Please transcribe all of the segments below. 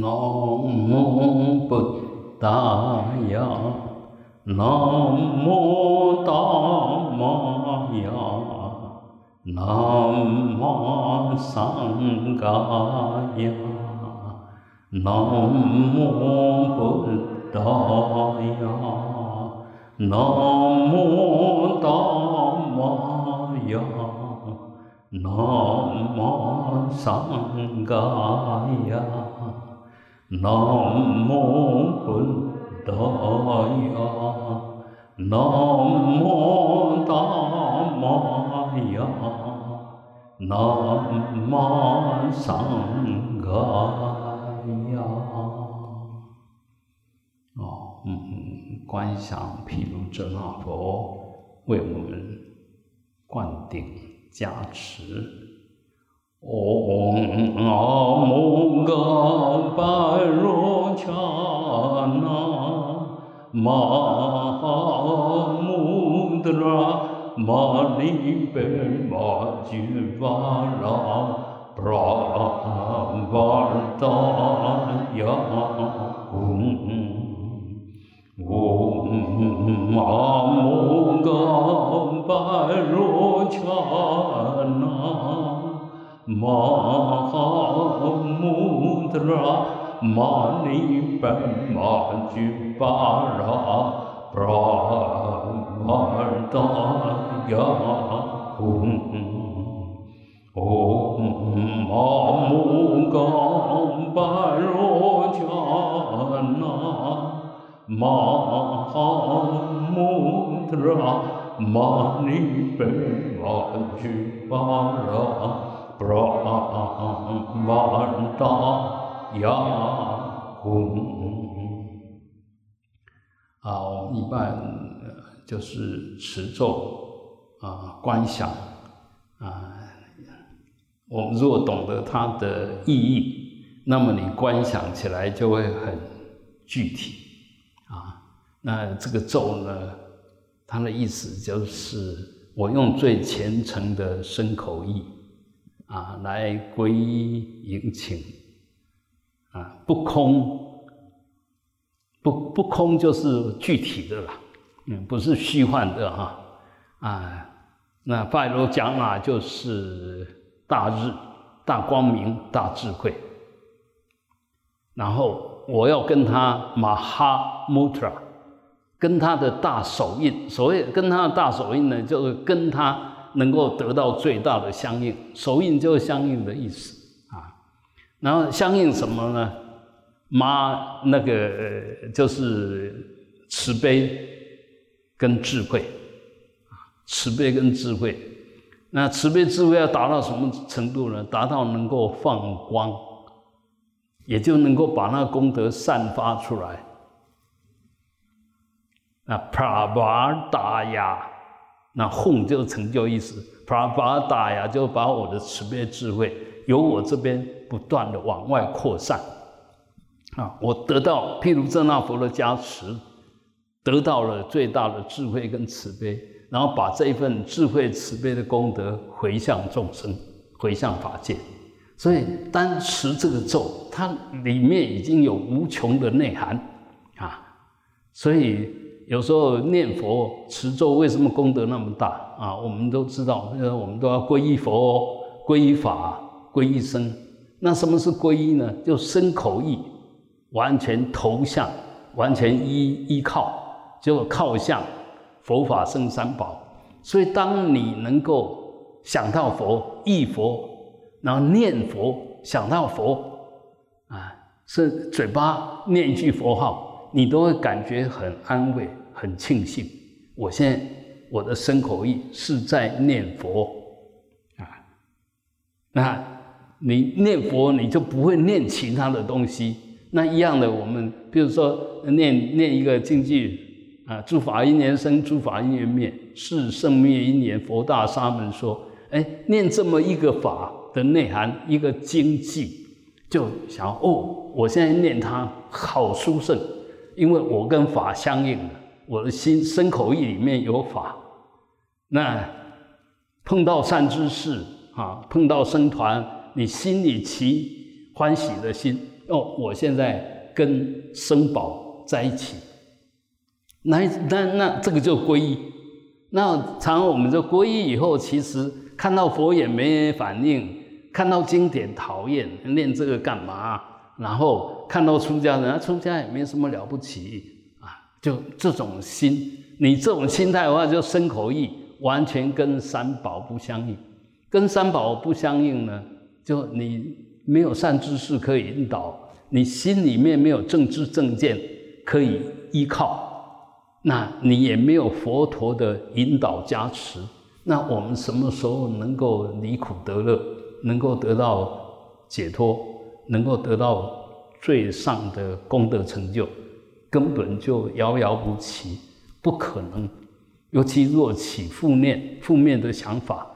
南无布达雅，南无达玛雅，南无桑伽雅，南无布达雅，南无达玛雅，南无桑伽雅。南无本达雅，南无达玛雅，南无桑伽雅。哦，嗯，观想毗卢遮那佛为我们灌顶加持。 옹암호가 발로 차나 마무드라 마니벨마지바라 브라발다야 옹암호가 발로 차나 嗡阿姆嘎巴罗伽那玛穆德拉玛尼贝玛吉瓦拉布拉瓦达雅嗡嗡阿姆嘎巴罗伽那。玛哈穆德拉玛尼班玛吉巴拉布拉玛达雅嗡嗡玛穆嘎巴罗伽那玛哈穆德拉玛尼班玛吉巴拉。布拉玛达雅吽啊，我们一般就是持咒啊，观想啊。我们如果懂得它的意义，那么你观想起来就会很具体啊。那这个咒呢，它的意思就是我用最虔诚的身口意。啊，来皈依迎请，啊，不空，不不空就是具体的啦，嗯，不是虚幻的哈，啊，那拜罗讲啊，就是大日、大光明、大智慧，然后我要跟他马哈穆特拉，跟他的大手印，所谓跟他的大手印呢，就是跟他。能够得到最大的相应，手印就是相应的意思啊。然后相应什么呢？妈那个就是慈悲跟智慧，慈悲跟智慧。那慈悲智慧要达到什么程度呢？达到能够放光，也就能够把那功德散发出来。那帕瓦达呀。那哄就是成就意思，把把打呀，就把我的慈悲智慧由我这边不断的往外扩散，啊，我得到譬如遮那佛的加持，得到了最大的智慧跟慈悲，然后把这一份智慧慈悲的功德回向众生，回向法界，所以单持这个咒，它里面已经有无穷的内涵，啊，所以。有时候念佛持咒为什么功德那么大啊？我们都知道，呃，我们都要皈依佛、皈依法、皈依僧。那什么是皈依呢？就身口意完全投向，完全依依靠，就靠向佛法僧三宝。所以，当你能够想到佛、忆佛，然后念佛、想到佛，啊，是嘴巴念一句佛号。你都会感觉很安慰、很庆幸。我现在我的身口意是在念佛啊，那你念佛，你就不会念其他的东西。那一样的，我们比如说念念一个经句啊，诸法因缘生，诸法因缘灭，是生灭因缘。佛大沙门说，哎，念这么一个法的内涵，一个经句，就想哦，我现在念它好殊胜。因为我跟法相应了，我的心身口意里面有法，那碰到善知识啊，碰到僧团，你心里起欢喜的心，哦，我现在跟生宝在一起，那那那这个就皈依。那常我们就皈依以后，其实看到佛也没反应，看到经典讨厌，念这个干嘛？然后看到出家人，出家也没什么了不起，就这种心，你这种心态的话，就身口意完全跟三宝不相应，跟三宝不相应呢，就你没有善知识可以引导，你心里面没有正知正见可以依靠。那你也没有佛陀的引导加持，那我们什么时候能够离苦得乐，能够得到解脱，能够得到最上的功德成就，根本就遥遥无期，不可能。尤其若起负念、负面的想法，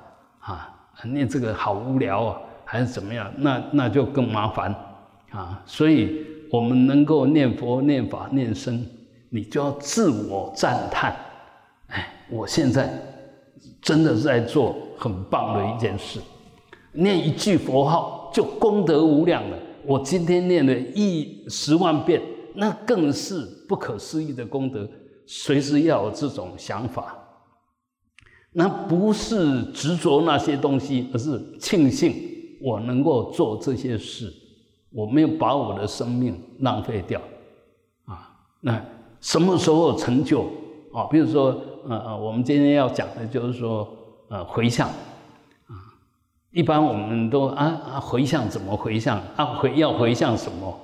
啊，念这个好无聊啊，还是怎么样？那那就更麻烦啊。所以，我们能够念佛、念法、念僧。你就要自我赞叹，哎，我现在真的是在做很棒的一件事，念一句佛号就功德无量了。我今天念了一十万遍，那更是不可思议的功德。随时要有这种想法，那不是执着那些东西，而是庆幸我能够做这些事，我没有把我的生命浪费掉，啊，那。什么时候成就啊？比如说，呃呃，我们今天要讲的就是说，呃，回向啊。一般我们都啊啊，回向怎么回向？啊回要回向什么？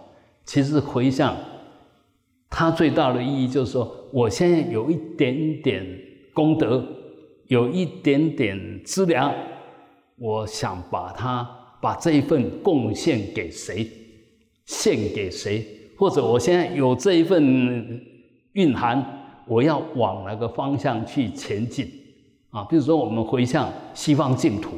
其实回向，它最大的意义就是说，我现在有一点点功德，有一点点资粮，我想把它把这一份贡献给谁，献给谁，或者我现在有这一份。蕴含我要往哪个方向去前进啊？比如说，我们回向西方净土，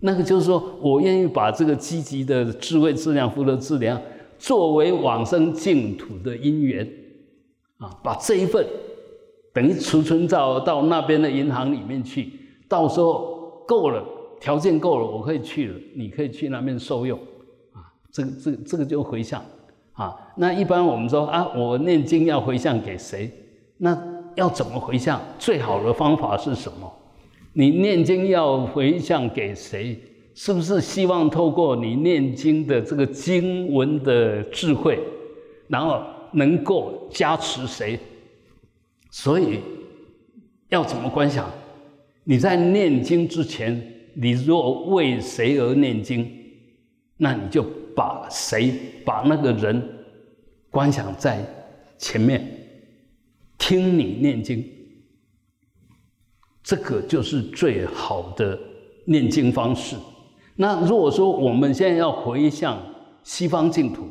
那个就是说我愿意把这个积极的智慧质量、福德质量作为往生净土的因缘啊，把这一份等于储存到到那边的银行里面去，到时候够了，条件够了，我可以去了，你可以去那边受用啊。这个、这、个这个就回向。啊，那一般我们说啊，我念经要回向给谁？那要怎么回向？最好的方法是什么？你念经要回向给谁？是不是希望透过你念经的这个经文的智慧，然后能够加持谁？所以要怎么观想？你在念经之前，你若为谁而念经，那你就。把谁把那个人观想在前面听你念经，这个就是最好的念经方式。那如果说我们现在要回向西方净土，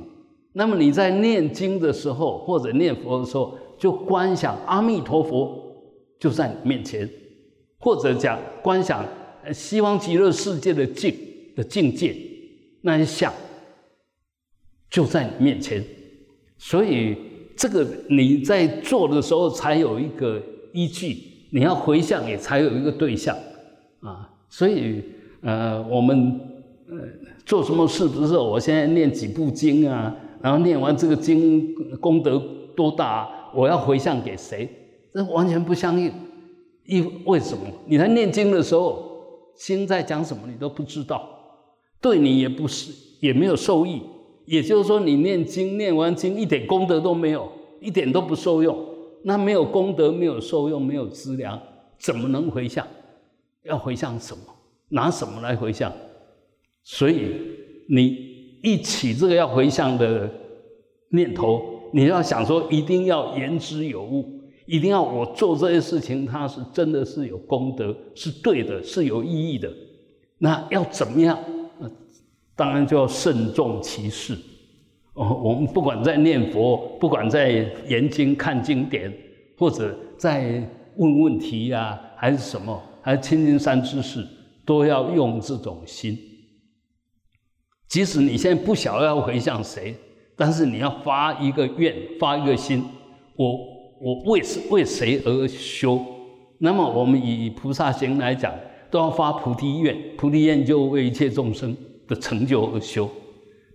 那么你在念经的时候或者念佛的时候，就观想阿弥陀佛就在你面前，或者讲观想西方极乐世界的境的境界那些相。就在你面前，所以这个你在做的时候才有一个依据，你要回向也才有一个对象啊。所以呃，我们呃做什么事不是我现在念几部经啊，然后念完这个经功德多大，我要回向给谁？这完全不相应。因为什么？你在念经的时候，心在讲什么你都不知道，对你也不是也没有受益。也就是说，你念经念完经一点功德都没有，一点都不受用。那没有功德，没有受用，没有资粮，怎么能回向？要回向什么？拿什么来回向？所以你一起这个要回向的念头，你要想说，一定要言之有物，一定要我做这些事情，它是真的是有功德，是对的，是有意义的。那要怎么样？当然就要慎重其事哦。我们不管在念佛，不管在研经看经典，或者在问问题呀，还是什么，还是亲近三知识，都要用这种心。即使你现在不晓得要回向谁，但是你要发一个愿，发一个心，我我为为谁而修？那么我们以菩萨行来讲，都要发菩提愿，菩提愿就为一切众生。的成就而修，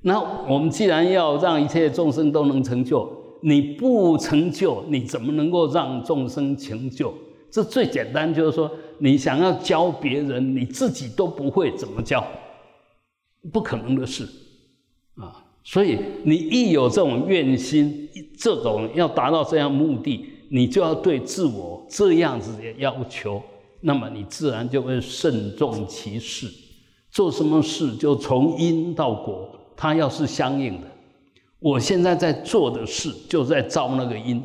那我们既然要让一切众生都能成就，你不成就，你怎么能够让众生成就？这最简单，就是说，你想要教别人，你自己都不会怎么教，不可能的事啊！所以你一有这种愿心，这种要达到这样目的，你就要对自我这样子的要求，那么你自然就会慎重其事，做什么事就从因到果，它要是相应的。我现在在做的事，就在造那个因。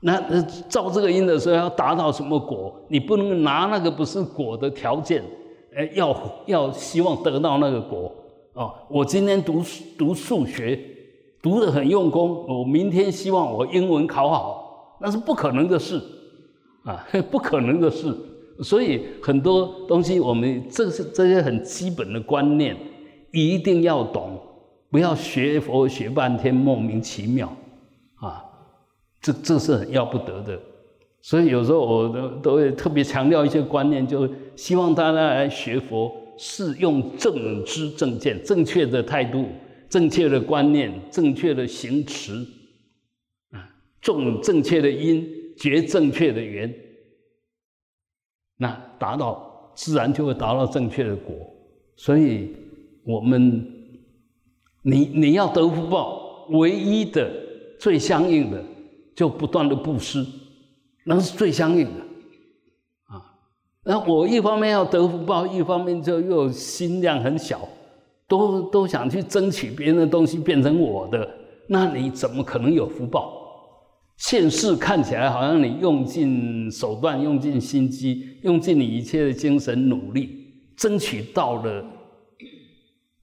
那那造这个因的时候要达到什么果？你不能拿那个不是果的条件，哎，要要希望得到那个果哦。我今天读读数学，读得很用功，我明天希望我英文考好，那是不可能的事啊，不可能的事。所以很多东西我们这是这些很基本的观念一定要懂，不要学佛学半天莫名其妙啊。这这是很要不得的，所以有时候我都都会特别强调一些观念，就希望大家来学佛是用正知正见、正确的态度、正确的观念、正确的行持，啊，种正确的因，结正确的缘，那达到自然就会达到正确的果。所以，我们你你要得福报，唯一的最相应的。就不断的布施，那是最相应的啊。那我一方面要得福报，一方面就又心量很小，都都想去争取别人的东西变成我的，那你怎么可能有福报？现世看起来好像你用尽手段、用尽心机、用尽你一切的精神努力，争取到了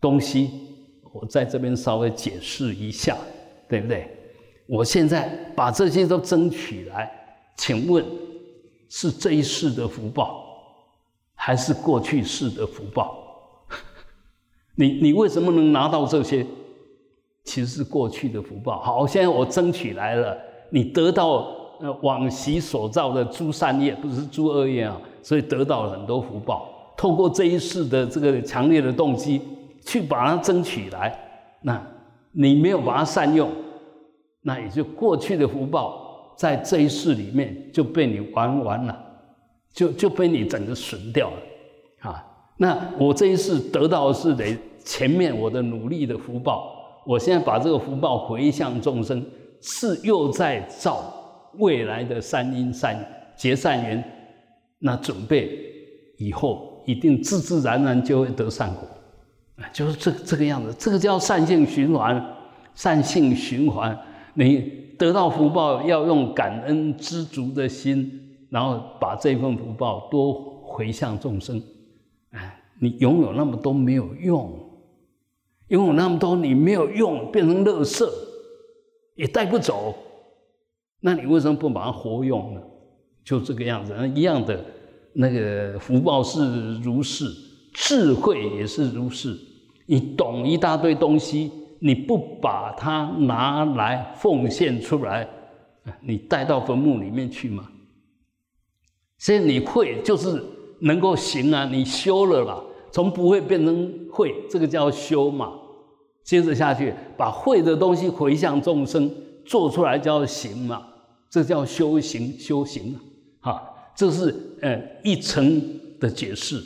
东西。我在这边稍微解释一下，对不对？我现在把这些都争取来，请问是这一世的福报，还是过去世的福报？你你为什么能拿到这些？其实是过去的福报。好，现在我争取来了，你得到呃往昔所造的诸善业，不是诸恶业啊，所以得到了很多福报。透过这一世的这个强烈的动机去把它争取来，那你没有把它善用。那也就过去的福报，在这一世里面就被你玩完了，就就被你整个损掉了，啊！那我这一世得到的是得前面我的努力的福报，我现在把这个福报回向众生，是又在造未来的善因善结善缘，那准备以后一定自自然然就会得善果，啊，就是这这个样子，这个叫善性循环，善性循环。你得到福报，要用感恩知足的心，然后把这份福报多回向众生。哎，你拥有那么多没有用，拥有那么多你没有用，变成垃圾，也带不走。那你为什么不把它活用呢？就这个样子，一样的那个福报是如是，智慧也是如是。你懂一大堆东西。你不把它拿来奉献出来，你带到坟墓里面去吗？所以你会就是能够行啊，你修了啦，从不会变成会，这个叫修嘛。接着下去，把会的东西回向众生，做出来叫行嘛，这叫修行修行啊。哈，这是呃一层的解释。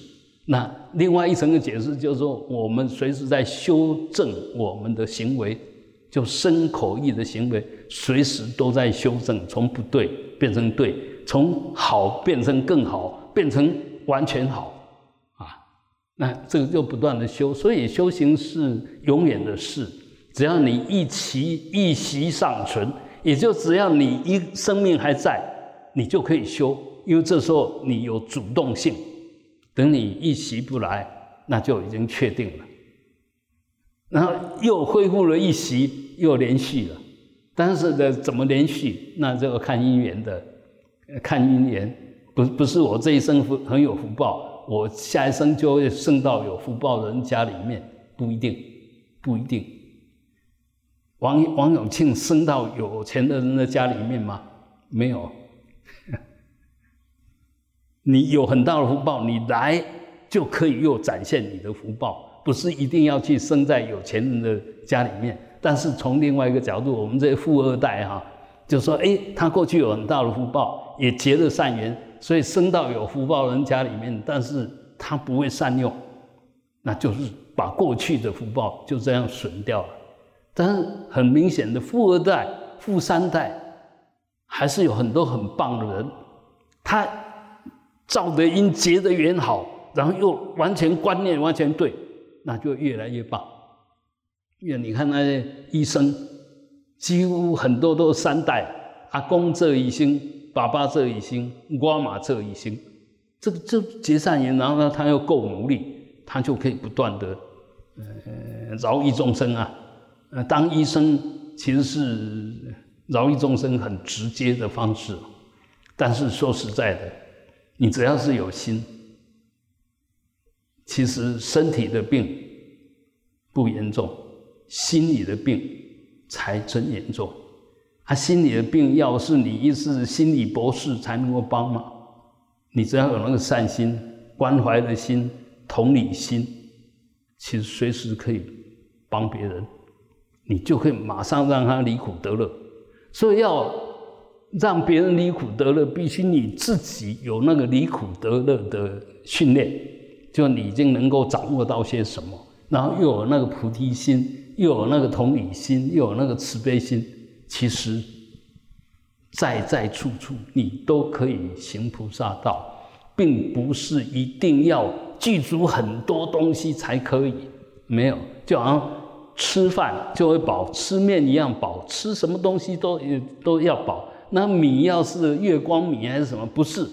那另外一层的解释就是说，我们随时在修正我们的行为，就身口意的行为，随时都在修正，从不对变成对，从好变成更好，变成完全好，啊，那这个就不断的修，所以修行是永远的事，只要你一息一息尚存，也就只要你一生命还在，你就可以修，因为这时候你有主动性。等你一袭不来，那就已经确定了。然后又恢复了一袭，又连续了。但是呢，怎么连续？那这个看姻缘的，看姻缘。不不是我这一生福很有福报，我下一生就会升到有福报的人家里面，不一定，不一定。王王永庆升到有钱的人的家里面吗？没有。你有很大的福报，你来就可以又展现你的福报。不是一定要去生在有钱人的家里面。但是从另外一个角度，我们这些富二代哈，就说，哎，他过去有很大的福报，也结了善缘，所以生到有福报人家里面，但是他不会善用，那就是把过去的福报就这样损掉了。但是很明显的，富二代、富三代，还是有很多很棒的人，他造的因、结的缘好，然后又完全观念完全对，那就越来越棒。因为你看那些医生，几乎很多都是三代，阿公这一生，爸爸这一生，瓜马这一生，这个这结善缘，然后呢他又够努力，他就可以不断的呃饶益众生啊。呃，当医生其实是饶益众生很直接的方式，但是说实在的，你只要是有心，其实身体的病不严重，心理的病才真严重。啊，心理的病要是你一是心理博士才能够帮忙，你只要有那个善心、关怀的心、同理心，其实随时可以帮别人。你就可以马上让他离苦得乐，所以要让别人离苦得乐，必须你自己有那个离苦得乐的训练，就你已经能够掌握到些什么，然后又有那个菩提心，又有那个同理心，又有那个慈悲心，其实在在处处你都可以行菩萨道，并不是一定要记住很多东西才可以，没有，就好像。吃饭就会饱，吃面一样饱，吃什么东西都都要饱。那米要是月光米还是什么，不是，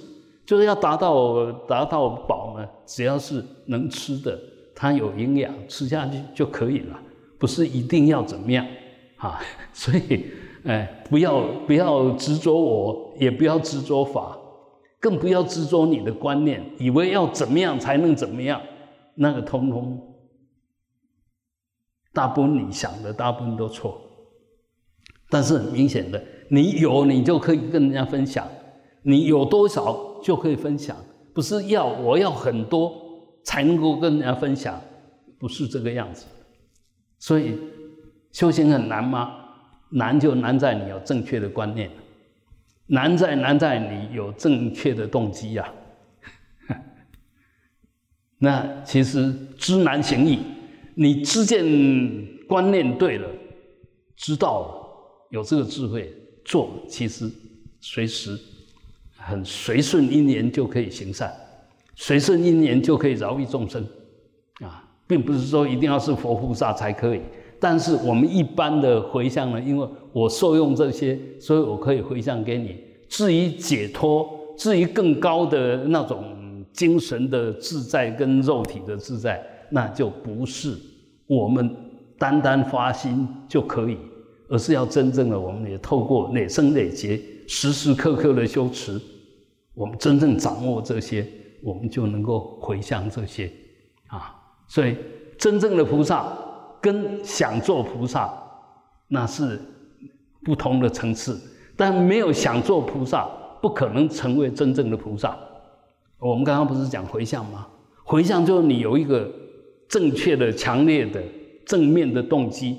就是要达到达到饱呢？只要是能吃的，它有营养，吃下去就可以了，不是一定要怎么样啊。所以，哎，不要不要执着我，也不要执着法，更不要执着你的观念，以为要怎么样才能怎么样，那个通通。大部分你想的大部分都错，但是很明显的，你有你就可以跟人家分享，你有多少就可以分享，不是要我要很多才能够跟人家分享，不是这个样子。所以修行很难吗？难就难在你有正确的观念，难在难在你有正确的动机呀。那其实知难行易。你知见观念对了，知道了，有这个智慧做，其实随时很随顺因缘就可以行善，随顺因缘就可以饶益众生，啊，并不是说一定要是佛菩萨才可以。但是我们一般的回向呢，因为我受用这些，所以我可以回向给你。至于解脱，至于更高的那种精神的自在跟肉体的自在。那就不是我们单单发心就可以，而是要真正的，我们也透过累生累劫、时时刻刻的修持，我们真正掌握这些，我们就能够回向这些啊。所以，真正的菩萨跟想做菩萨那是不同的层次，但没有想做菩萨，不可能成为真正的菩萨。我们刚刚不是讲回向吗？回向就是你有一个。正确的、强烈的、正面的动机，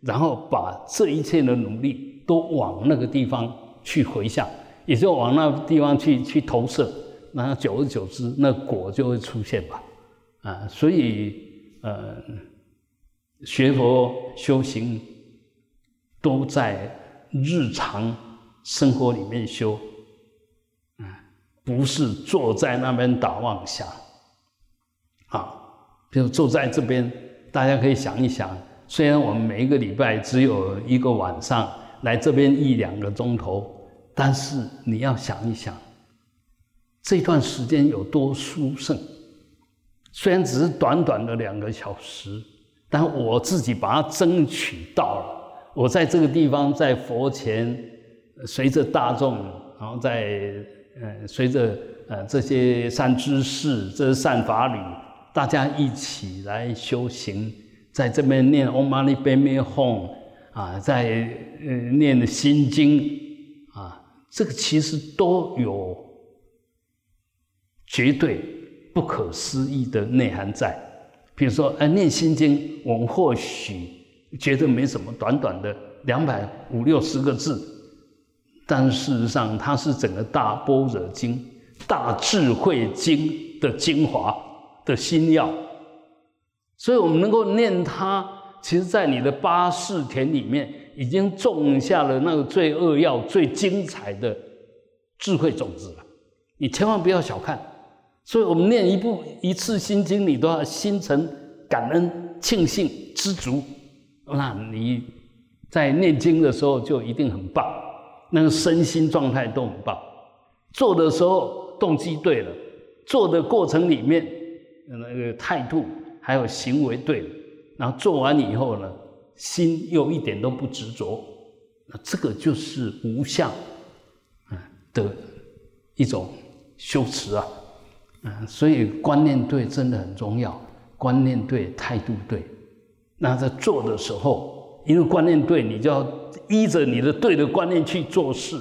然后把这一切的努力都往那个地方去回向，也就往那地方去去投射，那久而久之，那果就会出现吧。啊，所以呃，学佛修行都在日常生活里面修，啊，不是坐在那边打妄想，啊。就坐在这边，大家可以想一想。虽然我们每一个礼拜只有一个晚上来这边一两个钟头，但是你要想一想，这段时间有多殊胜。虽然只是短短的两个小时，但我自己把它争取到了。我在这个地方，在佛前，随着大众，然后在呃，随着呃这些善知识、这些善法侣。大家一起来修行，在这边念 Om Mani Padme Hum 啊，在呃念心经啊，这个其实都有绝对不可思议的内涵在，比如说，哎，念心经，我们或许觉得没什么，短短的两百五六十个字，但事实上，它是整个大般若经、大智慧经的精华的心药。所以我们能够念它，其实在你的八世田里面，已经种下了那个最扼要、最精彩的智慧种子了。你千万不要小看。所以我们念一部一次心经，你都要心存感恩、庆幸、知足，那你在念经的时候就一定很棒，那个身心状态都很棒。做的时候动机对了，做的过程里面那个态度还有行为对，然后做完以后呢，心又一点都不执着，那这个就是无相的一种修持啊。所以观念对真的很重要，观念对，态度对。那在做的时候，因为观念对，你就要依着你的对的观念去做事，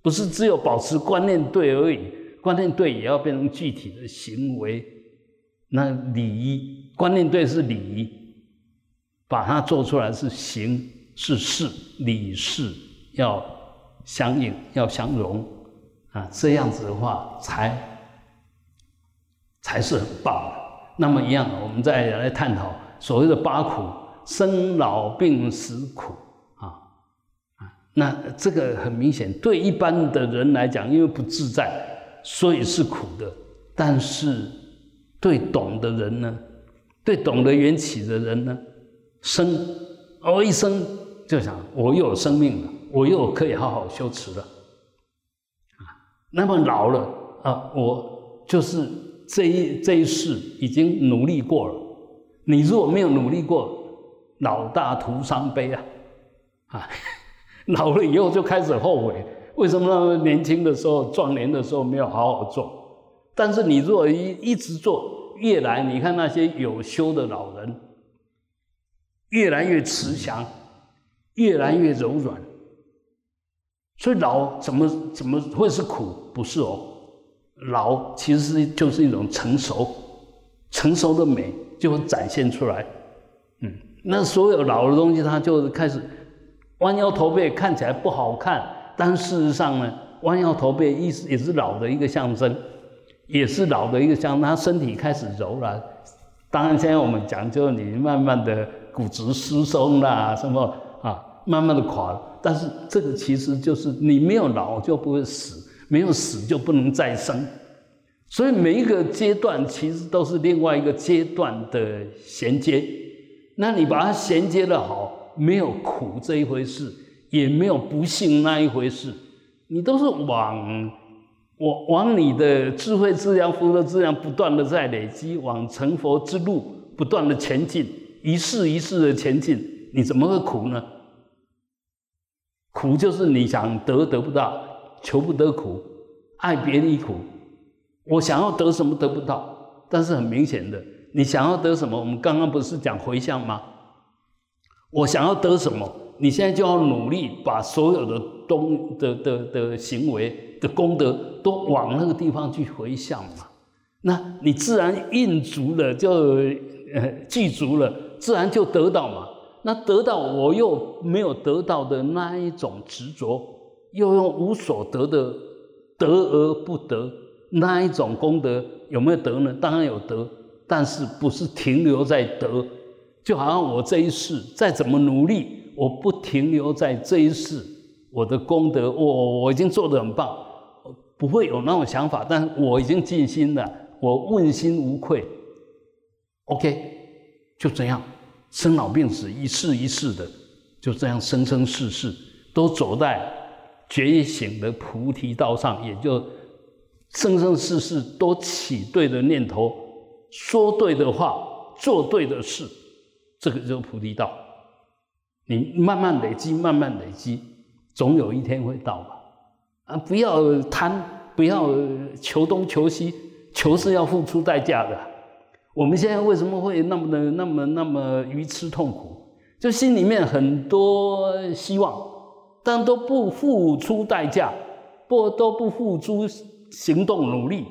不是只有保持观念对而已。观念对也要变成具体的行为。那礼仪，观念对是礼仪，把它做出来是行是事，礼事要相应，要相融啊，这样子的话才。才是很棒的。那么一样，我们再来探讨所谓的八苦：生老病死苦啊啊。那这个很明显，对一般的人来讲，因为不自在，所以是苦的。但是对懂的人呢，对懂得缘起的人呢，生哦一生就想我又有生命了，我又可以好好修持了啊。那么老了啊，我就是。这一这一世已经努力过了，你如果没有努力过，老大徒伤悲啊！啊，老了以后就开始后悔，为什么那么年轻的时候、壮年的时候没有好好做？但是你如果一一直做，越来你看那些有修的老人，越来越慈祥，越来越柔软。所以老怎么怎么会是苦？不是哦。老其实是就是一种成熟，成熟的美就会展现出来。嗯，那所有老的东西，它就开始弯腰驼背，看起来不好看，但事实上呢，弯腰驼背意思也是老的一个象征，也是老的一个象。他身体开始柔了，当然现在我们讲究你慢慢的骨质疏松啦，什么啊，慢慢的垮。但是这个其实就是你没有老就不会死。没有死就不能再生，所以每一个阶段其实都是另外一个阶段的衔接。那你把它衔接的好，没有苦这一回事，也没有不幸那一回事，你都是往我往你的智慧质量、福德质量不断的在累积，往成佛之路不断的前进，一世一世的前进，你怎么会苦呢？苦就是你想得得不到。求不得苦，爱别离苦。我想要得什么得不到，但是很明显的，你想要得什么？我们刚刚不是讲回向吗？我想要得什么？你现在就要努力把所有的东的的的行为的功德都往那个地方去回向嘛。那你自然印足了，就呃记足了，自然就得到嘛。那得到我又没有得到的那一种执着。又用无所得的得而不得那一种功德有没有得呢？当然有得，但是不是停留在得？就好像我这一世再怎么努力，我不停留在这一世，我的功德我我已经做得很棒，不会有那种想法。但是我已经尽心了，我问心无愧。OK，就这样，生老病死一世一世的，就这样生生世世都走在。觉醒的菩提道上，也就生生世世都起对的念头，说对的话，做对的事，这个就是菩提道。你慢慢累积，慢慢累积，总有一天会到吧？啊，不要贪，不要求东求西，求是要付出代价的。我们现在为什么会那么的、那么、那么愚痴痛苦？就心里面很多希望。但都不付出代价，不都不付出行动努力，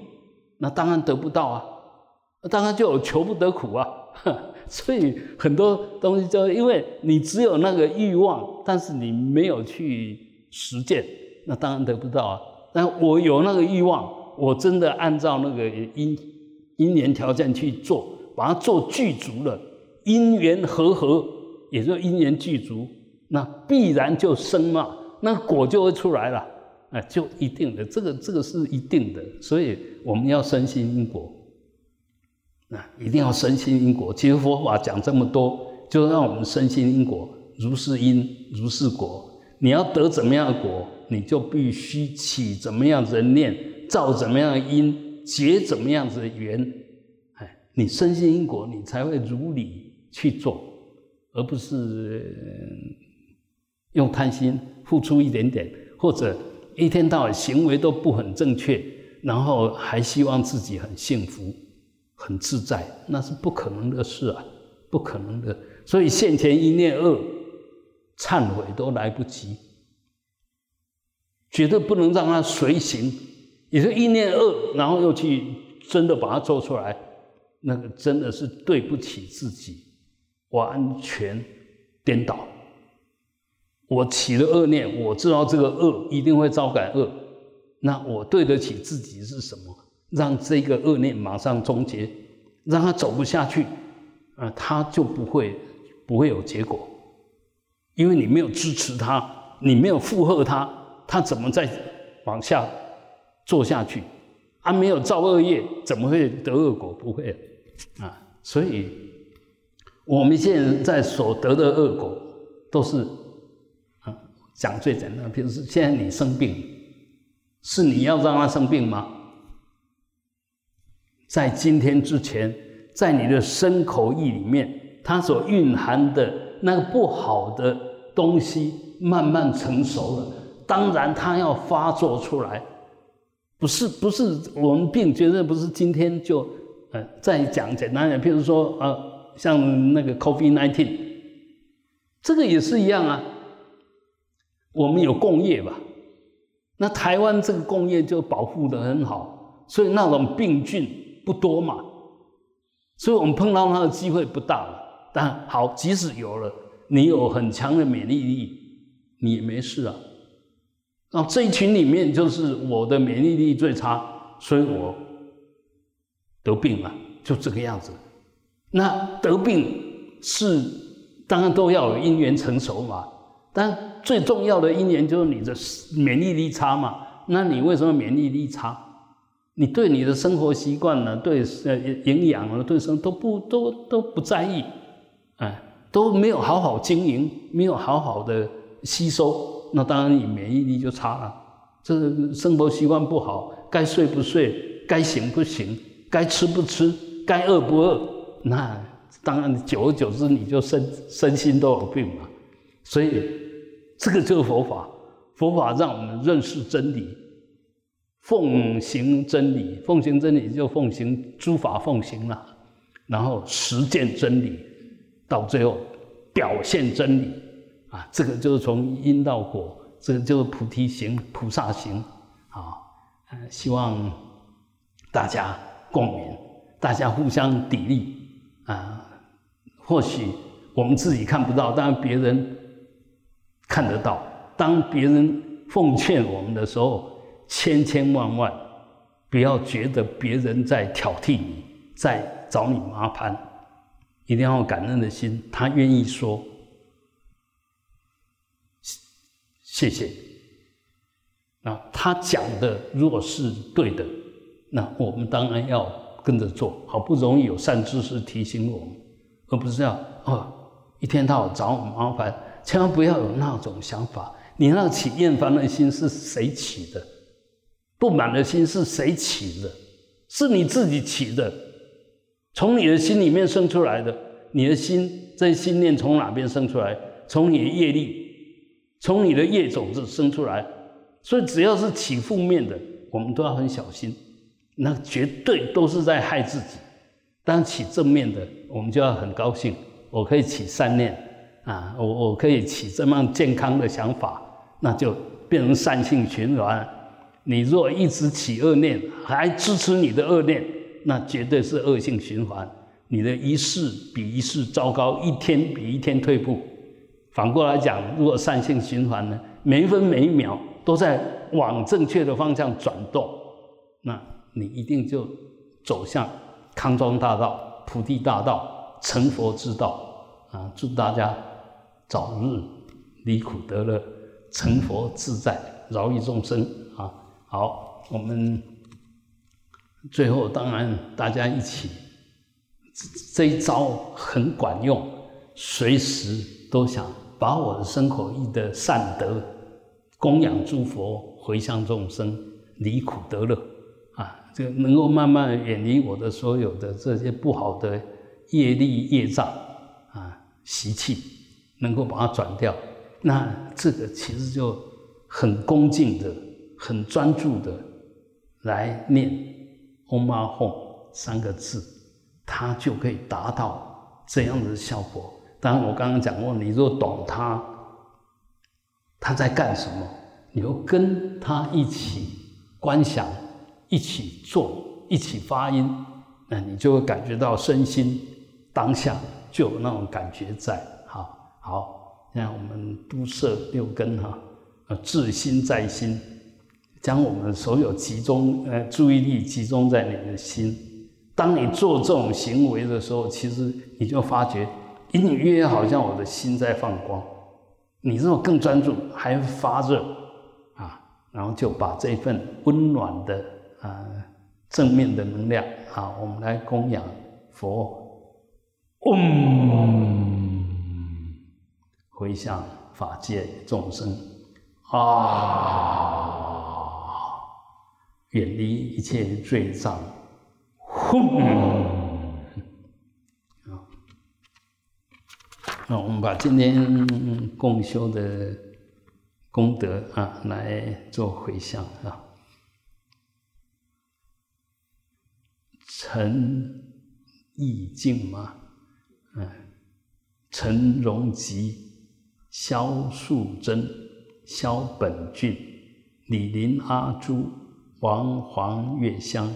那当然得不到啊，当然就有求不得苦啊。所以很多东西就因为你只有那个欲望，但是你没有去实践，那当然得不到啊。但我有那个欲望，我真的按照那个因因缘条件去做，把它做具足了，因缘和合，也就因缘具足，那必然就生嘛，那果就会出来了，哎，就一定的，这个这个是一定的，所以我们要深信因果。那一定要深信因果。其实佛法讲这么多，就让我们深信因果，如是因，如是果。你要得怎么样的果，你就必须起怎么样子的念，造怎么样的因，结怎么样子的缘。哎，你深信因果，你才会如理去做，而不是用贪心付出一点点，或者一天到晚行为都不很正确，然后还希望自己很幸福。很自在，那是不可能的事啊，不可能的。所以现前一念恶，忏悔都来不及，绝对不能让它随行。也是一念恶，然后又去真的把它做出来，那个真的是对不起自己，完全颠倒。我起了恶念，我知道这个恶一定会招感恶，那我对得起自己是什么？让这个恶念马上终结，让他走不下去，啊，他就不会不会有结果，因为你没有支持他，你没有附和他，他怎么再往下做下去？他没有造恶业，怎么会得恶果？不会啊！所以我们现在所得的恶果，都是啊，讲最简单，比如说现在你生病，是你要让他生病吗？在今天之前，在你的身口意里面，它所蕴含的那个不好的东西慢慢成熟了。当然，它要发作出来，不是不是我们病，绝对不是今天就呃再讲简单点，譬如说呃像那个 COVID-19，这个也是一样啊。我们有工业吧？那台湾这个工业就保护的很好，所以那种病菌。不多嘛，所以我们碰到它的机会不大了。但好，即使有了，你有很强的免疫力，你也没事啊。那这一群里面，就是我的免疫力最差，所以我得病了，就这个样子。那得病是当然都要有因缘成熟嘛，但最重要的因缘就是你的免疫力差嘛。那你为什么免疫力差？你对你的生活习惯呢，对呃营养啊，对什么都不都都不在意，哎，都没有好好经营，没有好好的吸收，那当然你免疫力就差了。这生活习惯不好，该睡不睡，该醒不醒，该吃不吃，该饿不饿，那当然久而久之你就身身心都有病嘛。所以这个就是佛法，佛法让我们认识真理。奉行真理，奉行真理就奉行诸法奉行了，然后实践真理，到最后表现真理，啊，这个就是从因到果，这个就是菩提行、菩萨行，啊，希望大家共勉，大家互相砥砺，啊，或许我们自己看不到，但别人看得到。当别人奉劝我们的时候。千千万万，不要觉得别人在挑剔你，在找你麻烦，一定要感恩的心。他愿意说谢谢，那他讲的如果是对的，那我们当然要跟着做。好不容易有善知识提醒我们，而不是要哦一天到晚找我们麻烦。千万不要有那种想法。你那起厌烦的心是谁起的？不满的心是谁起的？是你自己起的，从你的心里面生出来的。你的心这心念从哪边生出来？从你的业力，从你的业种子生出来。所以只要是起负面的，我们都要很小心。那绝对都是在害自己。当起正面的，我们就要很高兴。我可以起善念啊，我我可以起这么健康的想法，那就变成善性循环。你若一直起恶念，还支持你的恶念，那绝对是恶性循环。你的一世比一世糟糕，一天比一天退步。反过来讲，如果善性循环呢，每一分每一秒都在往正确的方向转动，那你一定就走向康庄大道、菩提大道、成佛之道啊！祝大家早日离苦得乐，成佛自在，饶益众生啊！好，我们最后当然大家一起，这一招很管用，随时都想。把我的身口意的善德供养诸佛，回向众生，离苦得乐，啊，这个能够慢慢远离我的所有的这些不好的业力业障啊习气，能够把它转掉。那这个其实就很恭敬的、很专注的来念“嗡嘛吽”三个字，它就可以达到这样的效果。当，我刚刚讲过，你若懂他，他在干什么，你就跟他一起观想，一起做，一起发音，那你就会感觉到身心当下就有那种感觉在。好，好，现在我们都摄六根哈，呃，自心在心，将我们所有集中呃注意力集中在你的心。当你做这种行为的时候，其实你就发觉。隐隐约约好像我的心在放光，你这种更专注，还发热啊，然后就把这份温暖的啊正面的能量啊，我们来供养佛，嗡，回向法界众生。啊，远离一切罪障，轰。那我们把今天共修的功德啊，来做回向啊。陈义静嘛，嗯，陈荣吉、萧素贞、萧本俊、李林阿朱、王黄月香、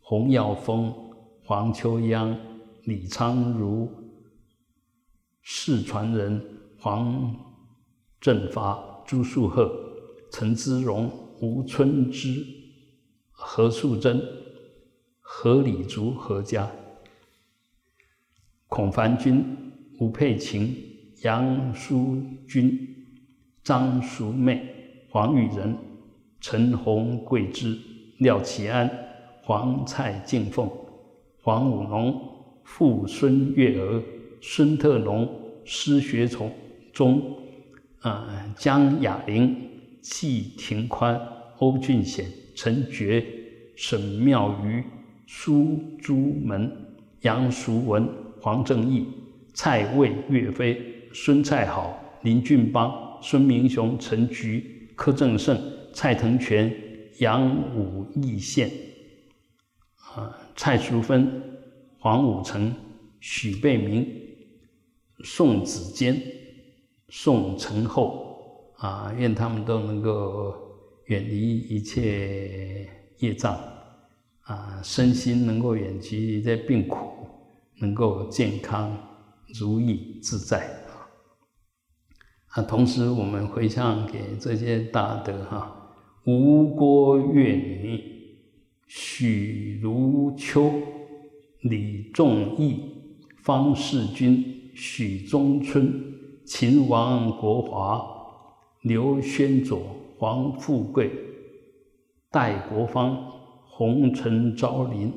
洪耀峰、黄秋央、李昌如。世传人黄振发、朱树鹤、陈之荣、吴春之、何素贞、何礼竹、何家、孔凡君、吴佩琴、杨淑君、张淑妹、黄玉仁、陈红桂枝、廖启安、黄蔡敬凤、黄武龙、傅孙月娥。孙特龙、施学从、中，啊，江雅玲、季廷宽、欧俊贤、陈觉、沈妙瑜、苏朱门、杨淑文、黄正义、蔡卫、岳飞、孙蔡好、林俊邦、孙明雄、陈菊、柯正胜、蔡腾全、杨武义宪、啊，蔡淑芬、黄武成、许贝明。宋子坚、宋承后啊，愿他们都能够远离一切业障啊，身心能够远离一切病苦，能够健康如意自在啊。同时，我们回向给这些大德哈，吴国月女、许如秋、李仲义、方世军。许宗春、秦王国华、刘宣佐、黄富贵、戴国芳、洪承昭林、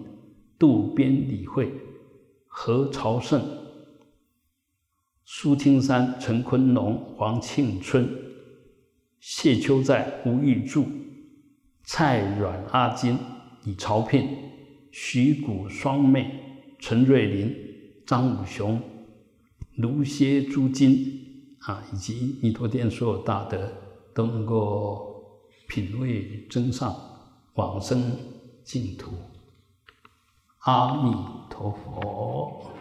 渡边理惠、何朝胜、苏青山、陈坤龙、黄庆春、谢秋在、吴玉柱、蔡阮阿金、李朝聘、徐谷双妹、陈瑞林、张武雄。卢歇诸经啊，以及弥陀殿所有大德，都能够品味真上，往生净土。阿弥陀佛。